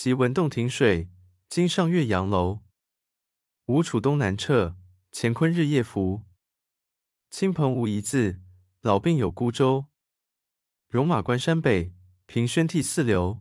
昔闻洞庭水，今上岳阳楼。吴楚东南坼，乾坤日夜浮。亲朋无一字，老病有孤舟。戎马关山北，凭轩涕泗流。